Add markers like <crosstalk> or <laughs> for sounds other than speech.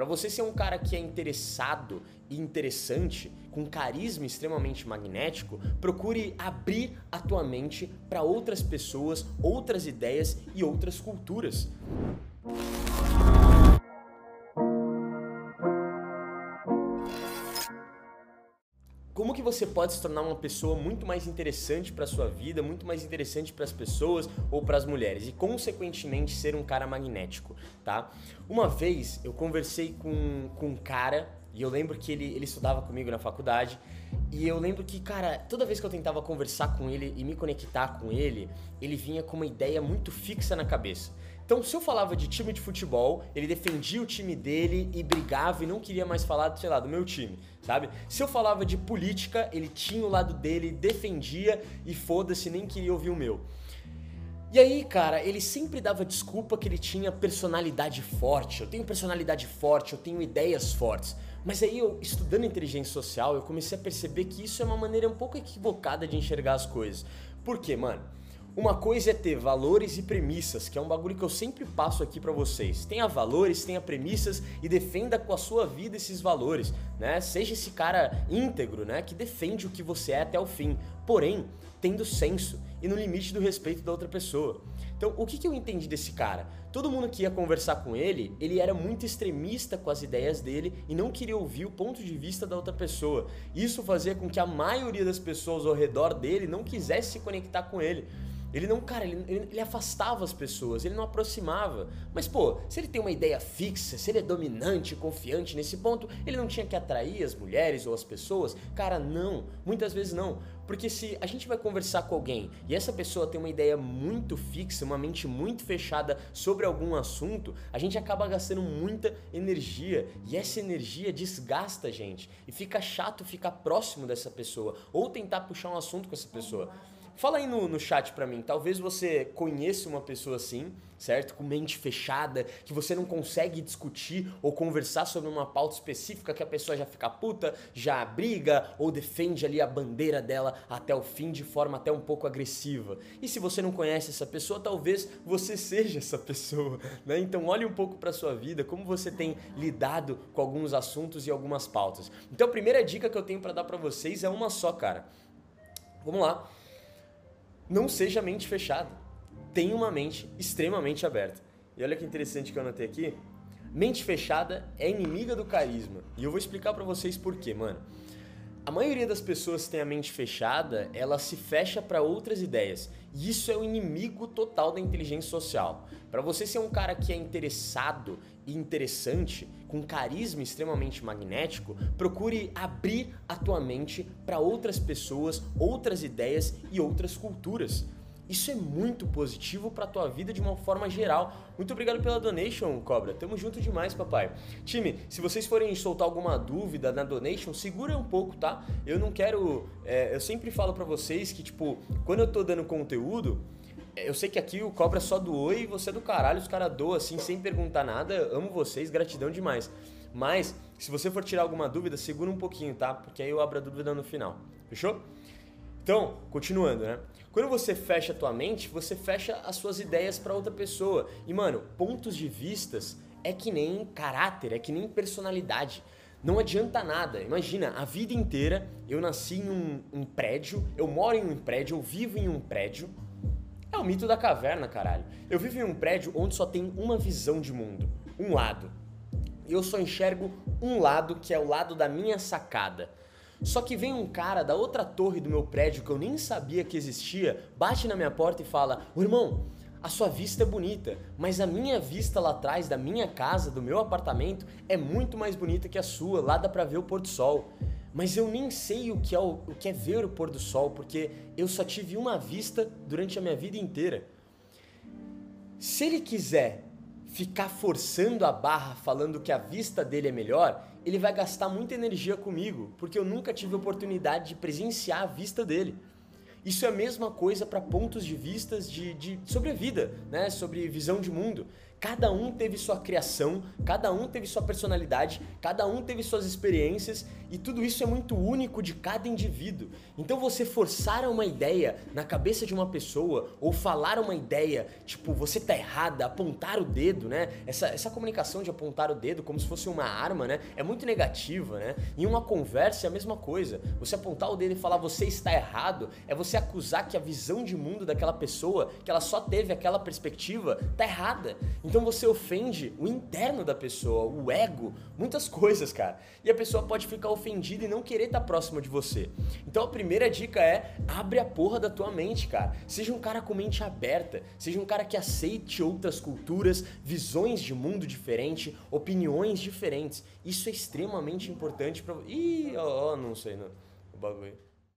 Para você ser um cara que é interessado e interessante, com carisma extremamente magnético, procure abrir a tua mente para outras pessoas, outras ideias e outras culturas. Você pode se tornar uma pessoa muito mais interessante para sua vida, muito mais interessante para as pessoas ou para as mulheres e consequentemente ser um cara magnético, tá? Uma vez eu conversei com, com um cara e eu lembro que ele, ele estudava comigo na faculdade e eu lembro que, cara, toda vez que eu tentava conversar com ele e me conectar com ele, ele vinha com uma ideia muito fixa na cabeça. Então, se eu falava de time de futebol, ele defendia o time dele e brigava e não queria mais falar, sei lá, do meu time, sabe? Se eu falava de política, ele tinha o lado dele, defendia e foda-se, nem queria ouvir o meu. E aí, cara, ele sempre dava desculpa que ele tinha personalidade forte. Eu tenho personalidade forte, eu tenho ideias fortes. Mas aí, eu, estudando inteligência social, eu comecei a perceber que isso é uma maneira um pouco equivocada de enxergar as coisas. Por quê, mano? Uma coisa é ter valores e premissas, que é um bagulho que eu sempre passo aqui para vocês. Tenha valores, tenha premissas e defenda com a sua vida esses valores, né? Seja esse cara íntegro, né, que defende o que você é até o fim, porém tendo senso e no limite do respeito da outra pessoa. Então, o que, que eu entendi desse cara? Todo mundo que ia conversar com ele, ele era muito extremista com as ideias dele e não queria ouvir o ponto de vista da outra pessoa. Isso fazia com que a maioria das pessoas ao redor dele não quisesse se conectar com ele. Ele não, cara, ele, ele, afastava as pessoas, ele não aproximava. Mas, pô, se ele tem uma ideia fixa, se ele é dominante, confiante nesse ponto, ele não tinha que atrair as mulheres ou as pessoas? Cara, não. Muitas vezes não. Porque se a gente vai conversar com alguém e essa pessoa tem uma ideia muito fixa, uma mente muito fechada sobre algum assunto, a gente acaba gastando muita energia e essa energia desgasta a gente. E fica chato ficar próximo dessa pessoa ou tentar puxar um assunto com essa pessoa. Fala aí no, no chat pra mim, talvez você conheça uma pessoa assim, certo? Com mente fechada, que você não consegue discutir ou conversar sobre uma pauta específica que a pessoa já fica puta, já briga ou defende ali a bandeira dela até o fim de forma até um pouco agressiva. E se você não conhece essa pessoa, talvez você seja essa pessoa, <laughs> né? Então olhe um pouco para sua vida, como você tem lidado com alguns assuntos e algumas pautas. Então a primeira dica que eu tenho para dar para vocês é uma só, cara. Vamos lá não seja mente fechada. Tenha uma mente extremamente aberta. E olha que interessante que eu anotei aqui. Mente fechada é inimiga do carisma. E eu vou explicar para vocês por quê, mano. A maioria das pessoas que tem a mente fechada, ela se fecha para outras ideias. E isso é o inimigo total da inteligência social. Para você ser um cara que é interessado e interessante, com carisma extremamente magnético, procure abrir a tua mente para outras pessoas, outras ideias e outras culturas. Isso é muito positivo para tua vida de uma forma geral. Muito obrigado pela donation, Cobra. Tamo junto demais, papai. Time, se vocês forem soltar alguma dúvida na donation, segura um pouco, tá? Eu não quero. É, eu sempre falo para vocês que, tipo, quando eu tô dando conteúdo, é, eu sei que aqui o Cobra só doou e você é do caralho, os caras doam assim, sem perguntar nada. Amo vocês, gratidão demais. Mas, se você for tirar alguma dúvida, segura um pouquinho, tá? Porque aí eu abro a dúvida no final. Fechou? Então, continuando, né? Quando você fecha a tua mente, você fecha as suas ideias para outra pessoa. E, mano, pontos de vistas é que nem caráter, é que nem personalidade. Não adianta nada. Imagina, a vida inteira eu nasci em um, um prédio, eu moro em um prédio, eu vivo em um prédio. É o mito da caverna, caralho. Eu vivo em um prédio onde só tem uma visão de mundo, um lado. E eu só enxergo um lado, que é o lado da minha sacada. Só que vem um cara da outra torre do meu prédio que eu nem sabia que existia, bate na minha porta e fala: "O irmão, a sua vista é bonita, mas a minha vista lá atrás da minha casa, do meu apartamento, é muito mais bonita que a sua. Lá dá pra ver o pôr do sol. Mas eu nem sei o que é, o, o que é ver o pôr do sol, porque eu só tive uma vista durante a minha vida inteira. Se ele quiser ficar forçando a barra falando que a vista dele é melhor, ele vai gastar muita energia comigo, porque eu nunca tive oportunidade de presenciar a vista dele. Isso é a mesma coisa para pontos de vistas de, de, sobre a vida, né? sobre visão de mundo. Cada um teve sua criação, cada um teve sua personalidade, cada um teve suas experiências e tudo isso é muito único de cada indivíduo. Então você forçar uma ideia na cabeça de uma pessoa ou falar uma ideia, tipo, você tá errada, apontar o dedo, né? Essa, essa comunicação de apontar o dedo como se fosse uma arma, né? É muito negativa, né? Em uma conversa é a mesma coisa. Você apontar o dedo e falar você está errado é você acusar que a visão de mundo daquela pessoa, que ela só teve aquela perspectiva, tá errada. Então você ofende o interno da pessoa, o ego, muitas coisas, cara. E a pessoa pode ficar ofendida e não querer estar próxima de você. Então a primeira dica é abre a porra da tua mente, cara. Seja um cara com mente aberta, seja um cara que aceite outras culturas, visões de mundo diferente, opiniões diferentes. Isso é extremamente importante para Ih, ó, oh, oh, não sei, não. O bagulho.